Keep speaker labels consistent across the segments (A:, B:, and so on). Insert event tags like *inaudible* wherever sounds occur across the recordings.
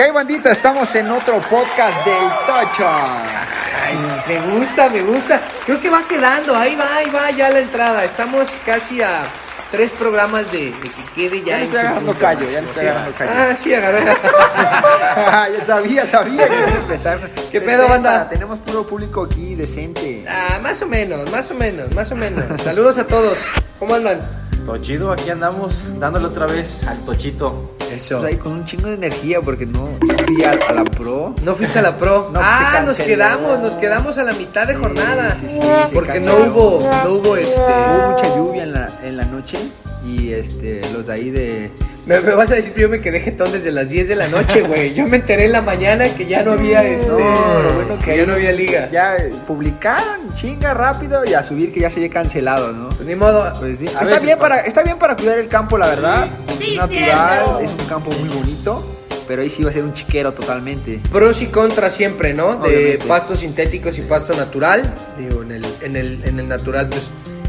A: ¿Qué hay, bandita? Estamos en otro podcast del Tocho.
B: Ay, me gusta, me gusta. Creo que va quedando. Ahí va, ahí va ya la entrada. Estamos casi a tres programas de, de que quede ya.
A: Ya le estoy agarrando callo, ya le estoy agarrando callo.
B: Ah, sí, agarré. *laughs*
A: ya sabía, sabía que ibas a empezar.
B: ¿Qué pedo, banda?
A: Tenemos puro público aquí decente.
B: Ah, más o menos, más o menos, más o menos. Saludos a todos. ¿Cómo andan?
C: Todo chido, aquí andamos dándole otra vez al tochito.
B: Eso.
A: Pues ahí con un chingo de energía porque no no fui a, a la pro.
B: No fuiste a la pro. *laughs*
A: No,
B: ah, nos quedamos, nos quedamos a la mitad de
A: Sí,
B: jornada.
A: sí, sí,
B: porque no hubo, no hubo este.
A: Hubo mucha lluvia en la, en la noche y este los de ahí de
B: Me, me vas a decir que yo me quedé jetón desde las 10 de la noche, *laughs* güey. Yo me enteré en la mañana que ya no había este.
A: No, bueno que
B: ya no había liga.
A: ya eh, publicaron chinga rápido y a subir que ya se había cancelado, ¿no?
B: Pues ni modo.
A: Pues bien, está bien
B: pasa.
A: para está bien para cuidar el campo, la verdad.
D: Sí,
A: es natural,
D: cierto.
A: es un campo muy bonito, pero ahí sí va a ser un chiquero totalmente.
B: Pros y contras siempre, ¿no? De pastos sintéticos y pasto natural. Digo, en el, en el, en el natural, pues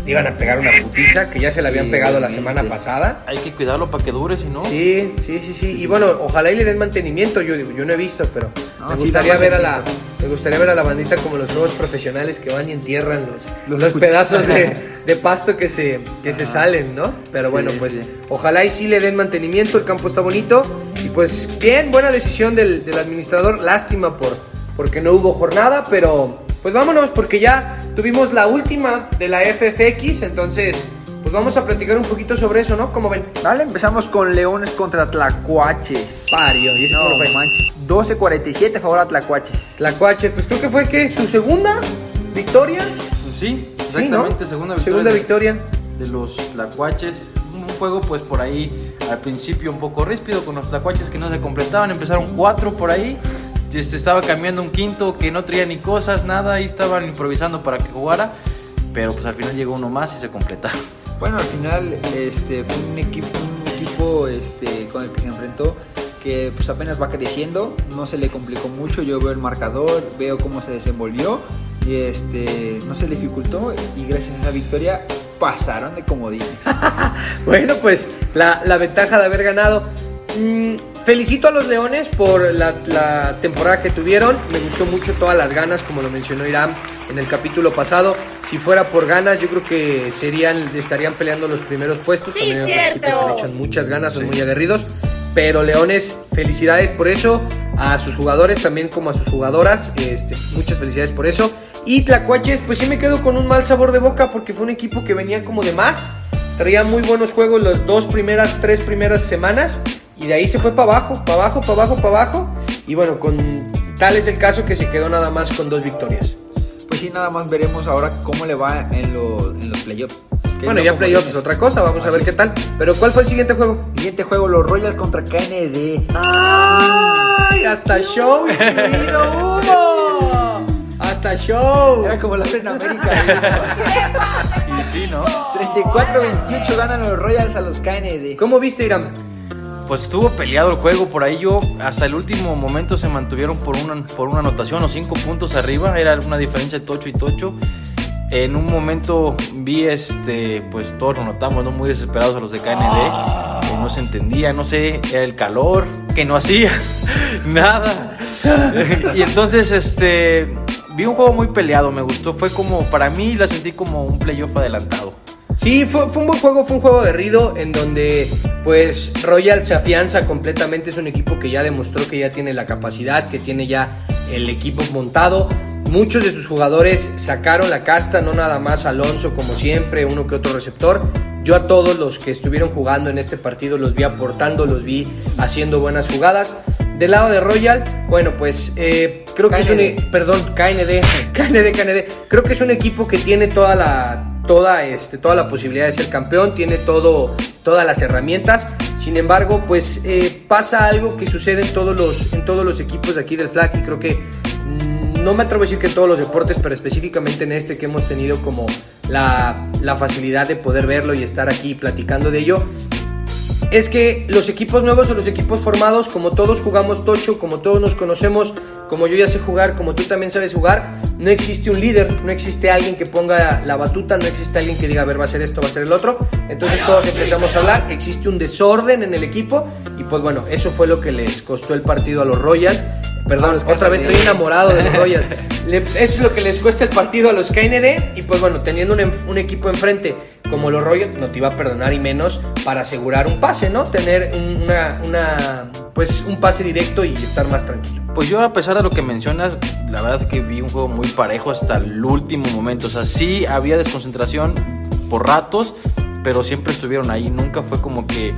B: le iban a pegar una putiza que ya se la habían
A: Sí,
B: pegado la semana pasada.
C: Hay que cuidarlo para que dure, si no.
B: Sí, sí, sí, sí. Y bueno, ojalá y le den mantenimiento. Yo digo, yo no he visto, pero
A: No,
B: me gustaría ver a la, me gustaría ver a la bandita como los nuevos profesionales que van y entierran los,
A: Los
B: los, pedazos de, *laughs* de pasto que se, que se salen, ¿no? Pero
A: Sí,
B: bueno, pues
A: sí.
B: ojalá y sí le den mantenimiento. El campo está bonito y pues bien, buena decisión del, del administrador. Lástima por porque no hubo jornada, pero pues vámonos porque ya tuvimos la última de la FFX, entonces pues vamos a platicar un poquito sobre eso, ¿no? Como ven.
A: Dale, empezamos con Leones contra Tlacuaches.
B: Pario, y ese
A: No,
B: fue?
A: manches, 12-47 favor a Tlacuaches.
B: Tlacuache, pues creo que fue que su segunda victoria.
C: Sí,
B: Sí,
C: exactamente,
B: ¿no?
C: segunda victoria.
B: Segunda
C: de-
B: victoria.
C: De los tlacuaches. Un juego, pues por ahí, al principio un poco ríspido con los tlacuaches que no se completaban. Empezaron cuatro por ahí. Este, estaba cambiando un quinto que no traía ni cosas, nada. Ahí estaban improvisando para que jugara. Pero pues al final llegó uno más y se completaron.
A: Bueno, al final este, fue un equipo, un equipo este, con el que se enfrentó que pues apenas va creciendo, no se le complicó mucho, yo veo el marcador, veo cómo se desenvolvió y este, no se le dificultó y gracias a esa victoria pasaron de comodines. *laughs*
B: Bueno, pues la, la ventaja de haber ganado. Mm, felicito a los Leones por la, la temporada que tuvieron. Me gustó mucho todas las ganas, como lo mencionó Irán en el capítulo pasado. Si fuera por ganas, yo creo que serían, estarían peleando los primeros puestos.
D: Sí,
B: También
D: cierto.
B: equipos que le echan muchas ganas, son
C: Sí.
B: muy aguerridos. Pero Leones, felicidades por eso. A sus jugadores, también como a sus jugadoras. Este, muchas felicidades por eso. Y Tlacuaches, pues sí me quedo con un mal sabor de boca porque fue un equipo que venía como de más. Traía muy buenos juegos las dos primeras, tres primeras semanas. Y de ahí se fue para abajo, para abajo, para abajo, para abajo. Y bueno, con tal es el caso que se quedó nada más con dos victorias.
A: Pues sí, nada más veremos ahora cómo le va en, lo- en los playoffs.
B: Bueno, ya playoffs es otra cosa, vamos a ver
A: es.
B: qué tal. Pero ¿cuál fue el siguiente juego?
A: Siguiente juego, los Royals contra KND.
B: ¡Ay! Hasta show, incluido. Hasta show.
A: Era como la en América. *laughs*
C: Y sí, ¿no?
A: 34-28 ganan los Royals a los KND.
B: ¿Cómo viste, Irán?
C: Pues estuvo peleado el juego por ahí. Yo hasta el último momento se mantuvieron por una, por una anotación o cinco puntos arriba. Era una diferencia de tocho y tocho. En un momento vi, este, pues todos lo notamos, ¿no? Muy desesperados a los de KND. que no se entendía, no sé, era el calor, que no hacía *laughs* nada. *laughs* y entonces, este, vi un juego muy peleado, me gustó. Fue como, para mí la sentí como un playoff adelantado.
B: Sí, fue, fue un buen juego, fue un juego aguerrido en donde pues Royal se afianza completamente, es un equipo que ya demostró que ya tiene la capacidad, que tiene ya el equipo montado. Muchos de sus jugadores sacaron la casta, no nada más Alonso como siempre, uno que otro receptor. Yo a todos los que estuvieron jugando en este partido los vi aportando, los vi haciendo buenas jugadas. Del lado de Royal, bueno, pues eh, creo que es un... Perdón, KND, *laughs* KND, KND. Creo que es un equipo que tiene toda la, toda, este, toda la posibilidad de ser campeón, tiene todo, todas las herramientas. Sin embargo, pues eh, pasa algo que sucede en todos, los, en todos los equipos aquí del flag y creo que mm, no me atrevo a decir que en todos los deportes, pero específicamente en este que hemos tenido como la, la facilidad de poder verlo y estar aquí platicando de ello. es que los equipos nuevos o los equipos formados, como todos jugamos tocho, como todos nos conocemos, como yo ya sé jugar, como tú también sabes jugar, no existe un líder, no existe alguien que ponga la batuta, no existe alguien que diga, a ver, va a ser esto, va a ser el otro. Entonces todos empezamos a hablar, existe un desorden en el equipo y pues bueno, eso fue lo que les costó el partido a los Royals. Perdón,
A: Ah,
B: otra vez estoy enamorado de los *laughs* Royals. Le- eso es lo que les cuesta el partido a los KND. Y pues bueno, teniendo un, un equipo enfrente como los Royals, no te iba a perdonar y menos para asegurar un pase, ¿no? Tener un- una, una, pues un pase directo y estar más tranquilo.
C: Pues yo, a pesar de lo que mencionas, la verdad es que vi un juego muy parejo hasta el último momento. O sea, sí había desconcentración por ratos, pero siempre estuvieron ahí. Nunca fue como que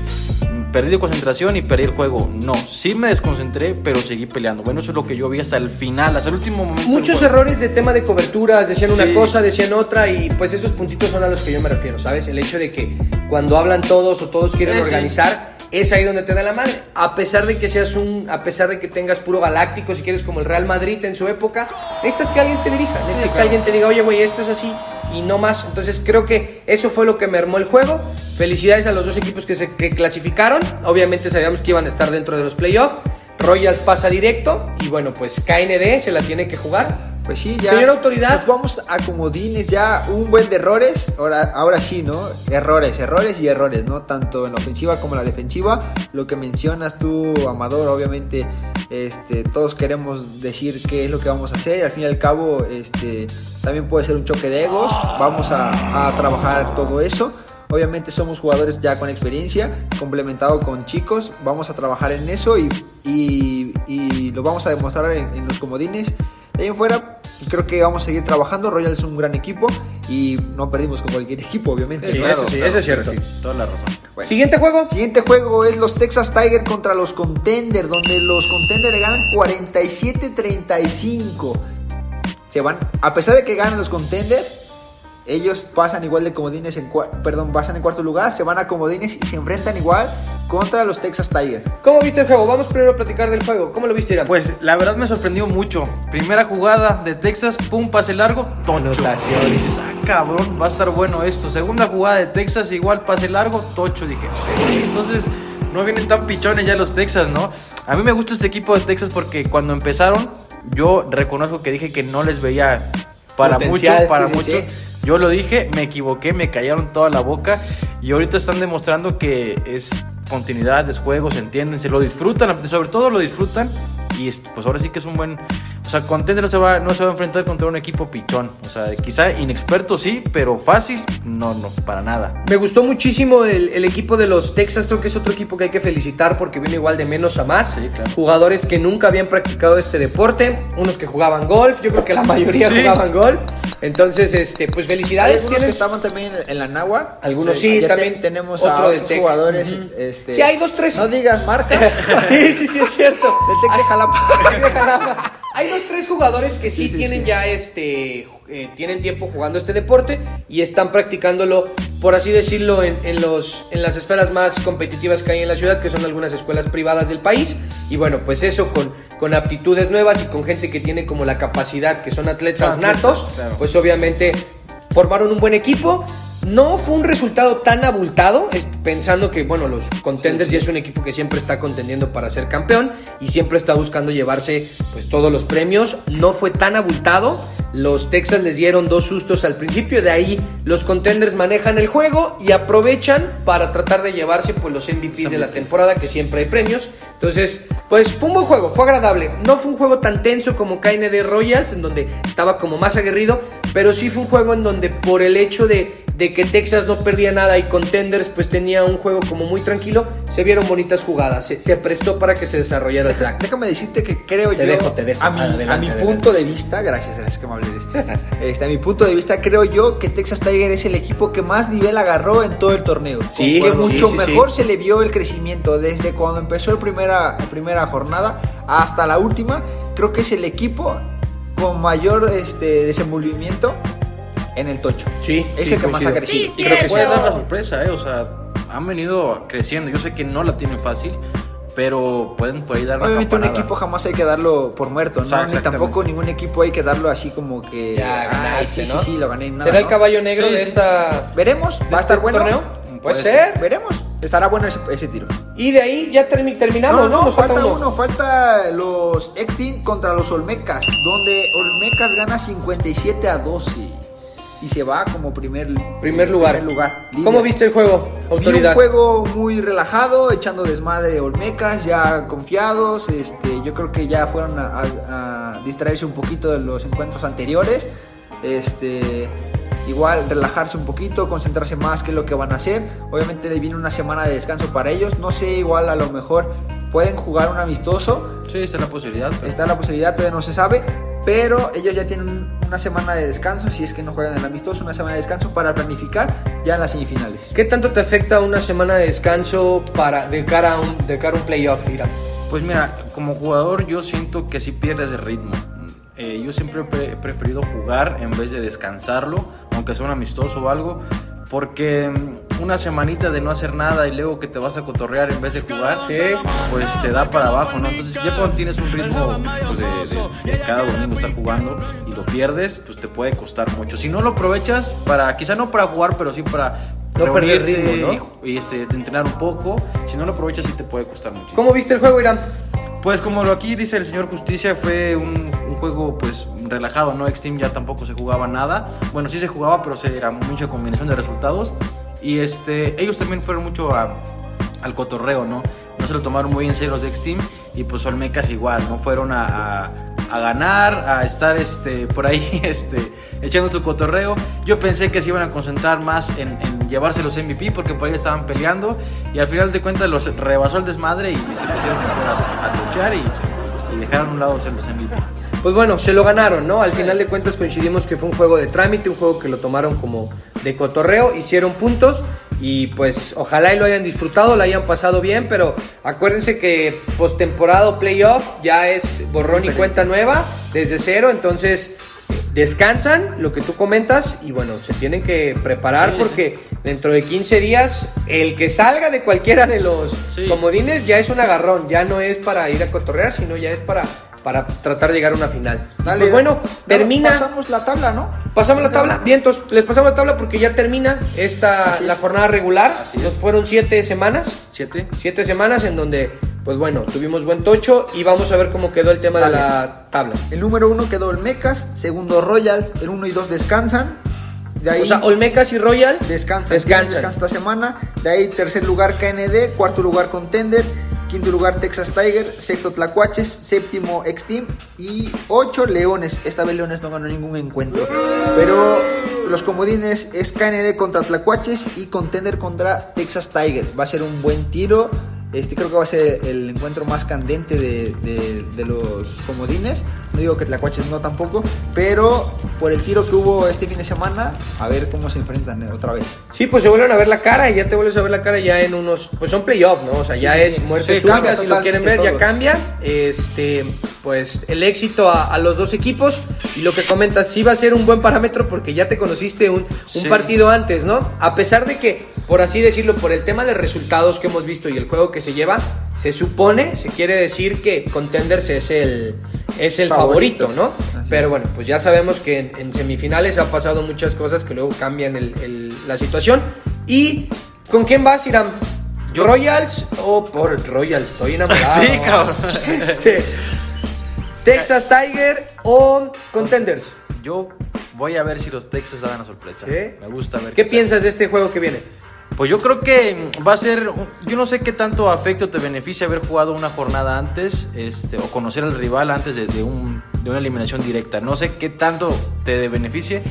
C: perdí concentración y perdí el juego. No, sí me desconcentré, pero seguí peleando. Bueno, eso es lo que yo vi hasta el final, hasta el último momento.
B: Muchos errores de tema de coberturas, decían una
C: Sí.
B: cosa, decían otra, y pues esos puntitos son a los que yo me refiero, ¿sabes? El hecho de que cuando hablan todos o todos quieren
C: sí.
B: organizar, es ahí donde te da la madre. A pesar de que seas un, a pesar de que tengas puro galáctico, si quieres como el Real Madrid en su época, necesitas que alguien te dirija, necesitas que
C: claro.
B: alguien te diga, oye, güey, esto es así y no más. Entonces creo que eso fue lo que me armó el juego. Felicidades a los dos equipos que se que clasificaron. Obviamente sabíamos que iban a estar dentro de los playoffs. Royals pasa directo y bueno, pues KND se la tiene que jugar.
A: Pues sí, ya.
B: Señor autoridad.
A: Nos vamos a comodines, ya un buen de errores. Ahora, ahora sí, ¿no? Errores, errores y errores, ¿no? Tanto en la ofensiva como en la defensiva. Lo que mencionas tú, Amador, obviamente, este, todos queremos decir qué es lo que vamos a hacer. Y al fin y al cabo, este, también puede ser un choque de egos. Vamos a, a trabajar todo eso. Obviamente somos jugadores ya con experiencia, complementado con chicos. Vamos a trabajar en eso y, y- y lo vamos a demostrar en, en los comodines. De ahí en fuera, pues, creo que vamos a seguir trabajando. Royal es un gran equipo y no perdimos con cualquier equipo, obviamente.
B: Sí, eso sí, eso es cierto.
C: Sí, toda la razón.
A: Bueno.
B: Siguiente juego.
A: Siguiente juego es los Texas Tiger contra los Contender, donde los Contender le ganan 47-35. Se van, a pesar de que ganan los Contender, ellos pasan igual de comodines en perdón, pasan en cuarto lugar, se van a comodines y se enfrentan igual contra los Texas Tiger.
B: ¿Cómo viste el juego? Vamos primero a platicar del juego. ¿Cómo lo viste, Irán?
C: Pues la verdad me sorprendió mucho. Primera jugada de Texas, pum, pase largo, tocho. Y dices, ah, cabrón, va a estar bueno esto. Segunda jugada de Texas, igual pase largo, tocho. Dije, "Eh, entonces no vienen tan pichones ya los Texas, ¿no? A mí me gusta este equipo de Texas porque cuando empezaron, yo reconozco que dije que no les veía para
B: Potencial,
C: mucho, para
B: sí, sí,
C: mucho.
B: sí.
C: Yo lo dije, me equivoqué, me callaron toda la boca y ahorita están demostrando que es continuidad, es juego, se entienden, se lo disfrutan, sobre todo lo disfrutan y es- pues ahora sí que es un buen, o sea, Contender no se va no se va a enfrentar contra un equipo pichón, o sea, quizá inexperto sí, pero fácil no, no, para nada.
B: Me gustó muchísimo el, el equipo de los Texas, creo que es otro equipo que hay que felicitar porque vino igual de menos a más.
C: Sí, claro.
B: Jugadores que nunca habían practicado este deporte, unos que jugaban golf, yo creo que la mayoría
C: Sí.
B: jugaban golf. Entonces, este, pues felicidades.
A: algunos que
B: Tienes-
A: estaban también en la Nagua.
B: Algunos sí,
A: ya
B: también
A: te- tenemos
B: otro
A: a otros
B: Tec.
A: jugadores.
B: Ujú.
A: este,
B: Sí, hay dos, tres.
A: No digas marcas. *laughs*
B: Sí, sí, sí, es cierto. *laughs*
A: Del Tec de Jalapa. *laughs*
B: Hay dos, tres jugadores que sí,
A: Sí, sí,
B: tienen
A: sí.
B: ya este, eh, tienen tiempo jugando este deporte y están practicándolo, por así decirlo, en, en los, en las esferas más competitivas que hay en la ciudad, que son algunas escuelas privadas del país. Y bueno, pues eso con, con aptitudes nuevas y con gente que tiene como la capacidad, que son atletas
C: Atletas,
B: natos,
C: claro.
B: pues obviamente formaron un buen equipo. No fue un resultado tan abultado, pensando que, bueno, los contenders ya es un equipo que siempre está contendiendo para ser campeón y siempre está buscando llevarse pues todos los premios. No fue tan abultado. Los Texas les dieron dos sustos al principio, de ahí los contenders manejan el juego y aprovechan para tratar de llevarse pues los MVPs de la temporada, que siempre hay premios. Entonces, pues fue un buen juego, fue agradable. No fue un juego tan tenso como KND Royals, en donde estaba como más aguerrido, pero sí fue un juego en donde por el hecho de, de que Texas no perdía nada y Contenders pues tenía un juego como muy tranquilo, se vieron bonitas jugadas, se, se prestó para que se desarrollara el plan.
A: Déjame decirte que creo
B: Te
A: yo,
B: dejo, te dejo.
A: a mi,
B: Adelante,
A: a mi
B: adelante.
A: punto de vista, gracias, gracias que amable eres. *laughs* Este, a mi punto de vista, creo yo que Texas Tiger es el equipo que más nivel agarró en todo el torneo.
B: Sí,
A: que mucho
B: sí,
A: mejor
B: sí.
A: se le vio el crecimiento desde cuando empezó el primera, la primera jornada hasta la última. Creo que es el equipo con mayor este, desenvolvimiento en el tocho.
B: Sí,
A: Es
B: sí,
A: el que más
B: coincido.
A: ha crecido.
C: Y creo que puede dar la sorpresa, ¿eh? O sea, han venido creciendo. Yo sé que no la tienen fácil, pero pueden por ahí dar
A: Obviamente un equipo jamás hay que darlo por muerto, ¿no?
C: Exacto,
A: Ni tampoco ningún equipo hay que darlo así como que...
B: Ya
A: "Ay,
B: ganaste,
A: sí,
B: ¿no?
A: sí, sí, lo gané. Nada,
B: ¿Será el
A: ¿no?
B: caballo negro
C: Sí,
B: de
C: sí.
B: esta
A: Veremos, va a estar
B: este
A: bueno.
B: torneo? Puede
C: Puede
B: ser.
A: Veremos. estará bueno ese, ese tiro.
B: Y de ahí ya termi- terminamos, ¿no? Nos
A: falta uno. falta los X-Team contra los Olmecas, donde Olmecas gana 57 a 12 y se va como primer,
B: Primer lugar.
A: primer lugar
B: ¿Cómo viste el juego,
A: Vi
B: autoridad?
A: un juego muy relajado, echando desmadre Olmecas, ya confiados. Este, yo creo que ya fueron a, a- a distraerse un poquito de los encuentros anteriores. Este, igual relajarse un poquito, concentrarse más que lo que van a hacer. Obviamente le viene una semana de descanso para ellos. No sé, igual a lo mejor pueden jugar un amistoso.
C: Sí, esa es la posibilidad. pero-
A: Está la posibilidad, todavía no se sabe. Pero ellos ya tienen una semana de descanso, si es que no juegan el amistoso, una semana de descanso para planificar ya en las semifinales.
B: ¿Qué tanto te afecta una semana de descanso para de cara a un, de cara a un playoff, Ira?
C: Pues mira, como jugador yo siento que sí pierdes el ritmo. Eh, yo siempre pre- he preferido jugar en vez de descansarlo, aunque sea un amistoso o algo, porque una semanita de no hacer nada y luego que te vas a cotorrear en vez de jugar, pues te da para abajo, ¿no? Entonces ya cuando tienes un ritmo pues, de, de- de cada domingo estar jugando y lo pierdes, pues te puede costar mucho. Si no lo aprovechas para, quizá no para jugar, pero sí para
B: No perder ritmo, ¿no?
C: y, este, entrenar un poco, si no lo aprovechas sí te puede costar mucho.
B: ¿Cómo viste el juego, Irán?
C: Pues como lo aquí dice el señor Justicia, fue un, un juego pues relajado, ¿no? Extreme ya tampoco se jugaba nada. Bueno, sí se jugaba, pero se, era mucha combinación de resultados. Y este, ellos también fueron mucho al cotorreo, ¿no? No se lo tomaron muy en serio los de Extreme. Y pues Olmecas igual, ¿no? Fueron a, a- ganar, a estar este, por ahí *laughs* este, echando su cotorreo. Yo pensé que se iban a concentrar más en, en llevarse los MVP porque por ahí estaban peleando. Y al final de cuentas los rebasó el desmadre y, se pusieron a, a luchar y, y dejaron a un lado ser los MVP.
B: Pues bueno, se lo ganaron, ¿no? Al final de cuentas coincidimos que fue un juego de trámite, un juego que lo tomaron como de cotorreo, hicieron puntos y pues ojalá y lo hayan disfrutado, lo hayan pasado bien, pero acuérdense que postemporada o playoff ya es borrón y cuenta nueva desde cero, entonces descansan, lo que tú comentas, y bueno, se tienen que preparar
C: Sí,
B: porque dentro de 15 días el que salga de cualquiera de los
C: Sí.
B: comodines ya es un agarrón, ya no es para ir a cotorrear, sino ya es para, para tratar de llegar a una final.
A: Dale,
B: pues bueno, termina.
A: Pasamos la tabla, ¿no?
B: Pasamos la tabla, bien, entonces les pasamos la tabla porque ya termina esta la jornada regular.
C: Así.
B: Nos fueron siete semanas,
C: ¿Siete?
B: siete semanas en donde, pues bueno, tuvimos buen tocho y vamos a ver cómo quedó el tema
A: Dale.
B: de la tabla.
A: El número uno quedó Olmecas, segundo Royals, el 1 y 2 descansan. De ahí
B: O sea, Olmecas y Royal
A: descansan,
B: descansan.
A: descanso esta semana. De ahí tercer lugar KND, cuarto lugar Contender, quinto lugar Texas Tiger, sexto Tlacuaches, séptimo X-Team y ocho Leones. Esta vez Leones no ganó ningún encuentro. Pero los comodines es KND contra Tlacuaches y Contender contra Texas Tiger. Va a ser un buen tiro. Este creo que va a ser el encuentro más candente de, los comodines. No digo que Tlacuaches no tampoco, pero por el tiro que hubo este fin de semana, a ver cómo se enfrentan eh, otra vez.
B: Sí, pues se vuelven a ver la cara y ya te vuelves a ver la cara ya en unos, pues son playoffs, ¿no? O sea, ya
A: Sí,
B: es
A: sí.
B: muerte
A: Sí, cambia
B: si lo quieren ver, ya cambia. Este, pues el éxito a, a los dos equipos y lo que comentas, sí va a ser un buen parámetro porque ya te conociste un, un partido antes, ¿no? A pesar de que, por así decirlo, por el tema de resultados que hemos visto y el juego que se lleva, se supone, se quiere decir que Contenders es el, es el favorito,
A: Favorito.
B: ¿no?
A: Así
B: Pero bueno, pues ya sabemos que en, en semifinales ha pasado muchas cosas que luego cambian el- el- la situación. ¿Y con quién vas, Irán?
C: Yo-
B: ¿Royals o por Royals? Estoy *laughs* enamorado.
C: Sí, cabrón.
B: Este, ¿Texas Tiger o Contenders?
C: Yo voy a ver si los Texas dan la sorpresa.
B: ¿Sí?
C: Me gusta ver.
B: ¿Qué piensas de este juego que viene?
C: Pues yo creo que va a ser, yo no sé qué tanto afecto te beneficia haber jugado una jornada antes, este, o conocer al rival antes de, un- de una eliminación directa. No sé qué tanto te beneficie,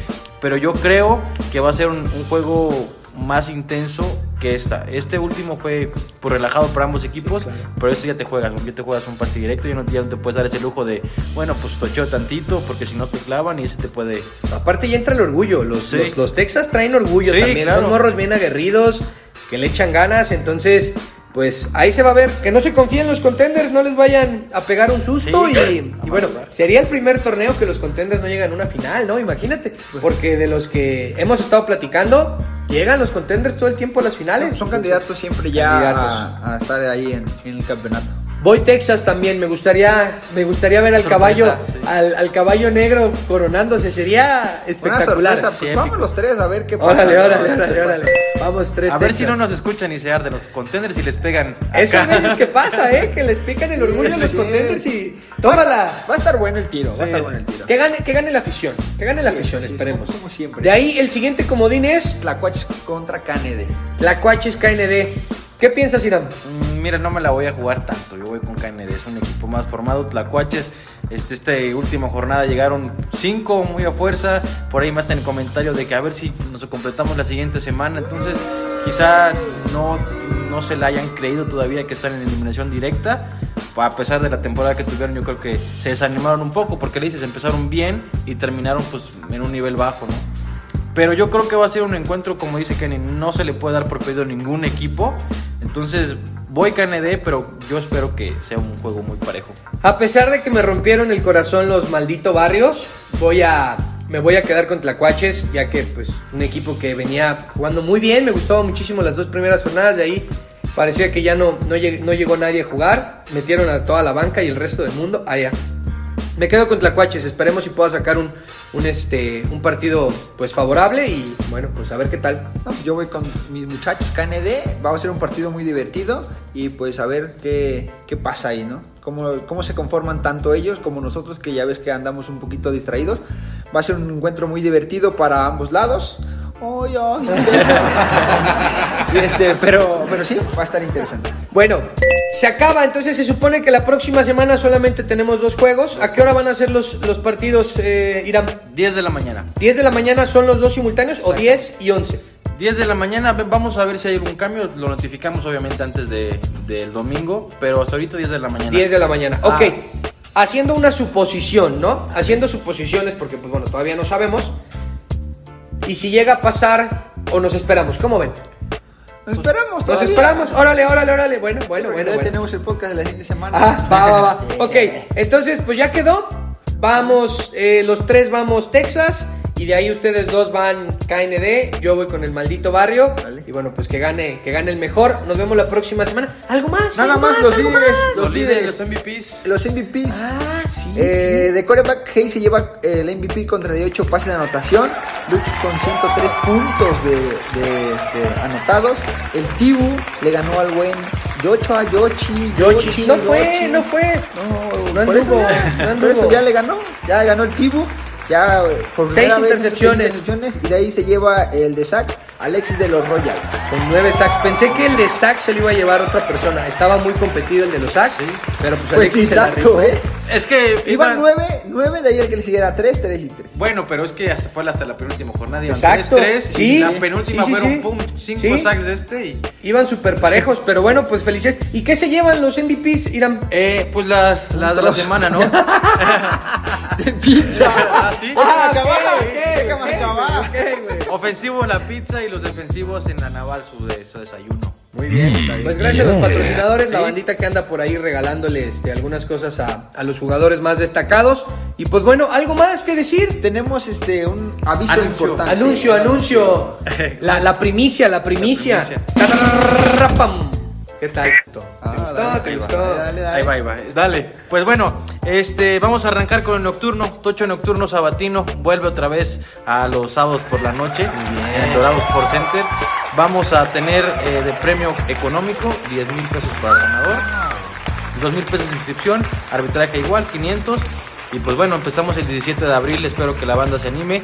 C: pero yo creo que va a ser un juego más intenso que esta. Este último fue pues, relajado para ambos equipos, pero este ya te juegas, ya te juegas un pase directo, ya no, ya no te puedes dar ese lujo de, bueno, pues tocheo tantito, porque si no te clavan y ese te puede...
B: Aparte ya entra el orgullo. Los,
C: Sí.
B: los, los Texas traen orgullo
C: Sí,
B: también.
C: claro.
B: Son morros bien aguerridos, que le echan ganas. Entonces, pues ahí se va a ver. Que no se confíen los contenders, no les vayan a pegar un susto. Y, y bueno, sería el primer torneo que los contenders no llegan a una final, ¿no? Imagínate. Porque de los que hemos estado platicando, llegan los contenders todo el tiempo a las finales.
A: Son, candidatos siempre ya
B: candidatos.
A: a, a estar ahí en, en el campeonato.
B: Voy Texas también, me gustaría, me gustaría ver al
C: Sorpresa,
B: caballo,
C: sí.
B: al, al caballo negro coronándose, sería
A: Una
B: espectacular.
C: Sí,
A: pues vamos los tres a ver qué pasa.
B: Órale, órale,
A: A
B: órale,
A: qué
B: órale. Vamos, tres
C: A ver si no nos escuchan y se arden los contenders y les pegan.
B: Eso
C: acá.
B: veces que pasa, ¿eh? Que les pican el orgullo a los
A: Sí.
B: contenders y...
A: Va a,
B: ¡Tómala!
A: estar, va a estar bueno el tiro, va a
C: Sí.
A: estar bueno el tiro.
B: Que gane, que gane la afición. Que gane la afición, esperemos.
A: como- como siempre.
B: De ahí el siguiente comodín es
A: Tlacuaches contra KND.
B: la Cuaches KND. ¿Qué piensas, Irán?
C: Mm, Mira, no me la voy a jugar tanto. Yo voy con KND. Es un equipo más formado. Tlacuaches, este, esta última jornada llegaron cinco muy a fuerza. Por ahí más en el comentario de que a ver si nos completamos la siguiente semana. Entonces, quizá no, no se la hayan creído todavía que están en eliminación directa. A pesar de la temporada que tuvieron, yo creo que se desanimaron un poco porque le dices empezaron bien y terminaron pues en un nivel bajo, ¿no? Pero yo creo que va a ser un encuentro, como dice Kenny, no se le puede dar por perdido a ningún equipo. Entonces voy KND, pero yo espero que sea un juego muy parejo.
B: A pesar de que me rompieron el corazón los malditos barrios, voy a me voy a quedar con Tlacuaches, ya que pues un equipo que venía jugando muy bien, me gustaban muchísimo las dos primeras jornadas de ahí. Parecía que ya no, no llegó nadie a jugar, metieron a toda la banca y el resto del mundo allá. Me quedo con Tlacuaches, esperemos si pueda sacar un, un, este, un partido pues favorable y bueno, pues a ver qué tal.
A: Pues yo voy con mis muchachos KND. Va a ser un partido muy divertido y pues a ver qué, qué pasa ahí, ¿no? Cómo, cómo se conforman tanto ellos como nosotros, que ya ves que andamos un poquito distraídos. Va a ser un encuentro muy divertido para ambos lados. Y este, pero, pero sí, va a estar interesante.
B: Bueno, se acaba, entonces se supone que la próxima semana solamente tenemos dos juegos. ¿A qué hora van a ser los, los partidos, eh, Irán?
C: 10 de la mañana.
B: ¿10 de la mañana son los dos simultáneos o
C: Exacto.
B: 10 y 11?
C: 10 de la mañana, vamos a ver si hay algún cambio. Lo notificamos obviamente antes de, del domingo, pero hasta ahorita 10 de la mañana.
B: 10 de la mañana.
C: Ah.
B: Ok, haciendo una suposición, ¿no? Haciendo suposiciones porque, pues bueno, todavía no sabemos. Y si llega a pasar o nos esperamos, ¿cómo ven?
A: Nos esperamos,
B: Nos
A: todavía.
B: esperamos, órale, órale, órale. Bueno, bueno, bueno. bueno.
A: tenemos el podcast de la siguiente semana.
B: Ah, va, va, va. *laughs* Ok, entonces pues ya quedó. Vamos, eh, los tres vamos Texas. Y de ahí ustedes dos van KND. Yo voy con el maldito barrio.
A: Vale.
B: Y bueno, pues que gane, que gane el mejor. Nos vemos la próxima semana. ¿Algo más?
A: Nada
B: ¿Algo
A: más, los
B: ¿Algo
A: líderes,
B: más?
C: Los,
A: Los
C: líderes, los MVPs.
A: Los MVPs.
B: Ah, sí.
A: Eh, de quarterback, Hayes se lleva eh, el MVP con 38 pases de anotación. Lux con 103 puntos de, de, este, anotados. El Tibu le ganó al buen Yocho a Yoshi.
B: Yoshi. No fue, no fue.
A: No,
B: No
A: por eso
B: anduvo,
A: ya-
B: no
A: por eso
B: anduvo.
A: ya le ganó. Ya ganó el Tibu. Ya por
B: Seis
A: primera vez,
B: intercepciones.
A: seis intercepciones, Y de ahí se lleva el de Sachs, Alexis de los Royals.
B: Con nueve sacks. Pensé que el de sacks se lo iba a llevar otra persona. Estaba muy competido el de los sacks.
C: Sí.
B: Pero pues,
A: Pues
B: Alexis se la.
A: ¿eh?
C: Es que
A: Iban 9, 9, de ahí el que le siguiera 3, 3 y 3.
C: Bueno, pero es que hasta fue hasta la penúltima jornada. Iban
B: Exacto.
C: 3
B: Sí.
C: y la penúltima
B: Sí, sí,
C: fueron
B: sí.
C: pum, 5
B: Sí.
C: sacks de este. Y,
B: Iban súper parejos, pero bueno, pues felicidades. ¿Y qué se llevan los MVPs, Irán?
C: eh, pues la, la de la semana, ¿no? *laughs* *laughs*
A: De pizza.
C: ¿Ah, sí?
B: Ah,
A: acabar,
B: ok,
A: déjame
B: ok,
A: acabar.
B: ok, güey.
C: Ofensivo en la pizza y los defensivos en la naval su, de, su desayuno.
B: Muy bien. Pues gracias a los patrocinadores, la bandita que anda por ahí regalándole este, algunas cosas a, a los jugadores más destacados. Y pues bueno, ¿algo más que decir?
A: Tenemos este un aviso
C: Anuncio.
A: importante.
B: Anuncio, anuncio. *laughs* La, la primicia, la primicia.
C: La primicia.
B: ¿Qué tal?
A: Ah,
B: ¿Te gustó?
A: dale,
B: ¿Te gustó?
A: dale, dale.
C: Ahí va, ahí va. Dale. Pues bueno, este, vamos a arrancar con el nocturno. Tocho Nocturno Sabatino vuelve otra vez a los sábados por la noche en el Dorados por Center. Vamos a tener eh, de premio económico 10 mil pesos para el ganador, 2 mil pesos de inscripción, arbitraje igual, 500. Y pues bueno, empezamos el 17 de abril. Espero que la banda se anime.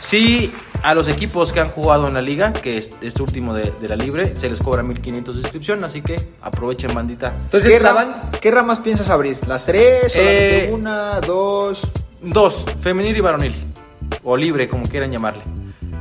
C: Sí, a los equipos que han jugado en la liga, que es este último de, de la libre, se les cobra 1500 de inscripción. Así que aprovechen, bandita.
B: Entonces,
A: ¿Qué,
B: la
A: ram-
B: banda.
A: ¿Qué ramas piensas abrir? ¿Las tres? ¿Solamente
C: Eh,
A: una? ¿Dos?
C: Dos, femenil y varonil. O libre, como quieran llamarle.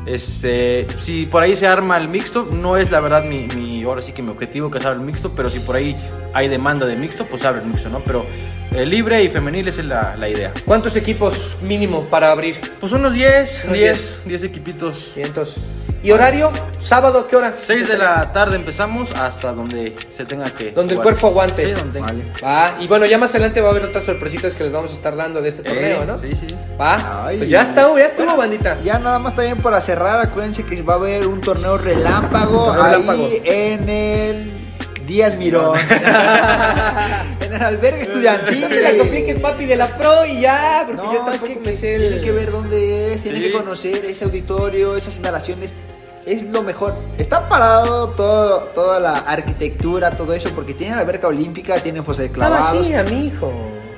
C: Este, si por ahí se arma el mixto, no es la verdad mi, mi ahora sí que mi objetivo que se abra el mixto, pero si por ahí hay demanda de mixto, pues abre el mixto, ¿no? Pero eh, libre y femenil esa es la, la idea.
B: ¿Cuántos equipos mínimo para abrir?
C: Pues unos 10,
B: Unos
C: 10, 10 equipitos.
B: 500. ¿Y horario? ¿Sábado qué hora?
C: 6 de la tarde empezamos hasta donde se tenga que.
B: Donde el cuerpo aguante.
C: Sí, donde.
A: Vale.
B: Va, y bueno, ya más adelante va a haber otras sorpresitas que les vamos a estar dando de este torneo,
C: Eh,
B: ¿no?
C: Sí, sí.
B: Va,
A: Ay.
B: pues ya está, ya estuvo, bandita.
A: Ya nada más también para cerrar, acuérdense que va a haber un torneo relámpago
B: Torneo
A: ahí
B: relámpago.
A: en el Díaz Mirón. *laughs* en el albergue estudiantil.
B: Que la compliques, papi, de la pro y ya, porque yo
A: No, es
B: tampoco
A: que,
B: me
A: que
B: sé el-
A: tiene que ver dónde es, tiene
C: Sí.
A: que conocer ese auditorio, esas instalaciones. es lo mejor. Está parado todo, toda la arquitectura, todo eso, porque tiene la alberca olímpica, tiene fosa de
B: Ah,
A: clavados.
B: sí, a mi hijo.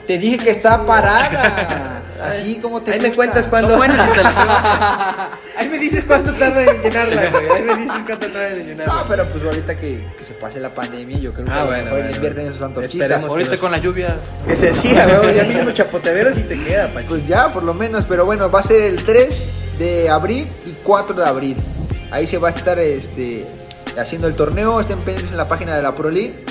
A: Te dije que está parada. *laughs* Así como te
B: Ahí me cuentas cuándo. *laughs* Ahí me dices cuánto tarda en llenarla, güey. Ahí me dices cuánto tarda en llenarla.
A: No, pero pues ahorita que, que se pase la pandemia, yo creo que
B: Ah, bueno,
A: invierten en
B: bueno.
A: sus antorchitas.
C: Ahorita con la lluvia.
B: Que se decía, güey. Ya mínimo chapoteadero si te queda, Pachi.
A: Pues ya, por lo menos, pero bueno, va a ser el 3 de abril y 4 de abril. Ahí se va a estar este, haciendo el torneo. Estén pendientes en la página de la Pro League.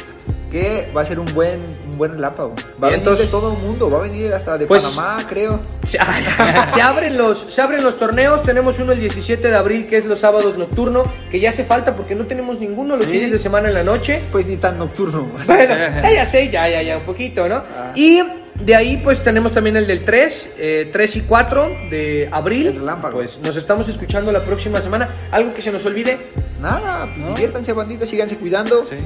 A: Que va a ser un buen, buen relámpago. Va a venir de todo el mundo. Va a venir hasta de
B: Pues-
A: Panamá, creo.
B: Se, *laughs* se abren los, se abren los torneos. Tenemos uno el 17 de abril, que es los sábados nocturno, que ya hace falta porque no tenemos ninguno los
C: Sí.
B: fines de semana en la noche.
A: Pues ni tan nocturno. *laughs*
B: Bueno, *laughs* ya, ya sé, ya, ya, ya, un poquito, ¿no?
A: Ah.
B: Y de ahí, pues tenemos también el del 3, eh, 3 y 4 de abril.
A: El relámpago.
B: Pues nos estamos escuchando la próxima semana. ¿Algo que se nos olvide?
A: Nada, pues
C: ¿No?
A: diviértanse, bandita, síganse cuidando.
C: Sí.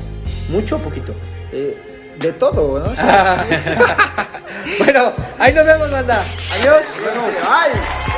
B: ¿Mucho o poquito?
A: Eh, de todo, ¿no? O sea, sí.
B: Bueno, ahí nos vemos, banda. Adiós.
A: Cuídense. Bye.